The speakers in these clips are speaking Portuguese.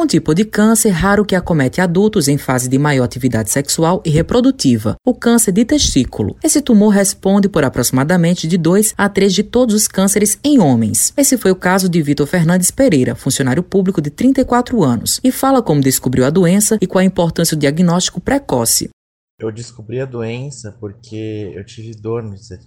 um tipo de câncer raro que acomete adultos em fase de maior atividade sexual e reprodutiva, o câncer de testículo. Esse tumor responde por aproximadamente de 2 a 3 de todos os cânceres em homens. Esse foi o caso de Vitor Fernandes Pereira, funcionário público de 34 anos, e fala como descobriu a doença e qual a importância do diagnóstico precoce. Eu descobri a doença porque eu tive dor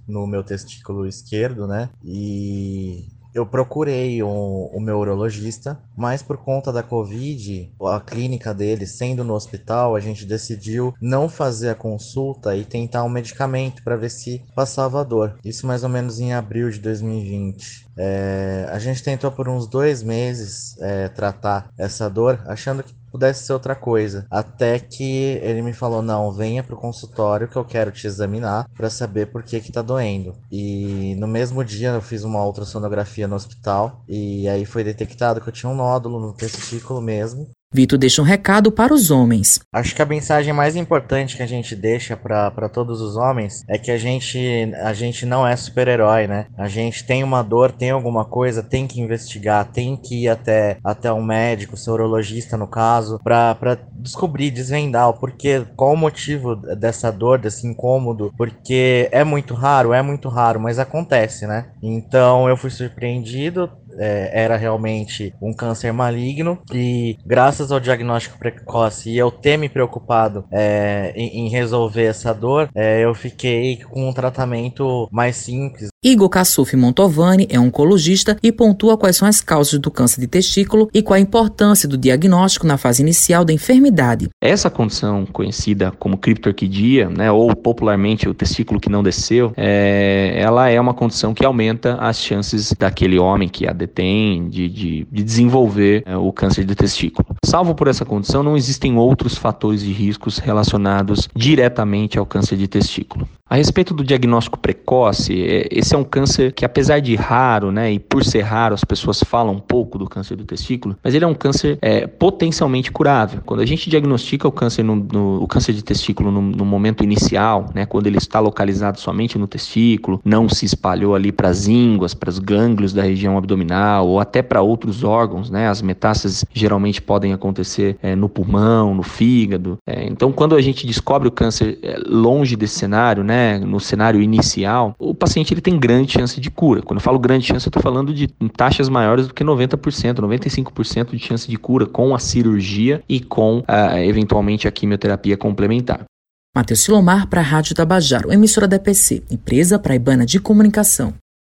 no meu testículo esquerdo, né? E eu procurei o, meu urologista, mas por conta da Covid, a clínica dele sendo no hospital, a gente decidiu não fazer a consulta e tentar um medicamento para ver se passava a dor. Isso mais ou menos em abril de 2020. É, a gente tentou por uns dois meses é, tratar essa dor, achando que pudesse ser outra coisa. Até que ele me falou: não, venha pro consultório que eu quero te examinar para saber por que que tá doendo. E no mesmo dia eu fiz uma ultrassonografia no hospital e aí foi detectado que eu tinha um nódulo no testículo mesmo. Vitor deixa um recado para os homens. Acho que a mensagem mais importante que a gente deixa para todos os homens é que a gente, a gente não é super-herói, né? A gente tem uma dor, tem alguma coisa, tem que investigar, tem que ir até, até um médico, seu urologista no caso, para descobrir, desvendar o porquê, qual o motivo dessa dor, desse incômodo, porque é muito raro, é muito raro, mas acontece, né? Então eu fui surpreendido, é, era realmente um câncer maligno e graças ao diagnóstico precoce e eu ter me preocupado é, em, em, resolver essa dor, é, eu fiquei com um tratamento mais simples. Igor Kassuf Montovani é oncologista e pontua quais são as causas do câncer de testículo e qual a importância do diagnóstico na fase inicial da enfermidade. Essa condição conhecida como criptorquidia, né, ou popularmente o testículo que não desceu, é, ela é uma condição que aumenta as chances daquele homem que a detém de, de, de desenvolver é, o câncer de testículo. Salvo por essa condição, não existem outros fatores de riscos relacionados diretamente ao câncer de testículo. A respeito do diagnóstico precoce, é, esse é um câncer que, apesar de raro, né, e por ser raro, as pessoas falam um pouco do câncer do testículo, mas ele é um câncer é, potencialmente curável. Quando a gente diagnostica o câncer, no, no o câncer de testículo no, no, momento inicial, né, quando ele está localizado somente no testículo, não se espalhou ali para as ínguas, para os gânglios da região abdominal ou até para outros órgãos, né, as metástases geralmente podem acontecer é, no pulmão, no fígado. É, então, quando a gente descobre o câncer é, longe desse cenário, né, né, no cenário inicial, o paciente ele tem grande chance de cura. Quando eu falo grande chance, eu estou falando de taxas maiores do que 90%, 95% de chance de cura com a cirurgia e com, uh, eventualmente, a quimioterapia complementar. Matheus Silomar para a Rádio Tabajaro, emissora da EPC, empresa praibana de comunicação.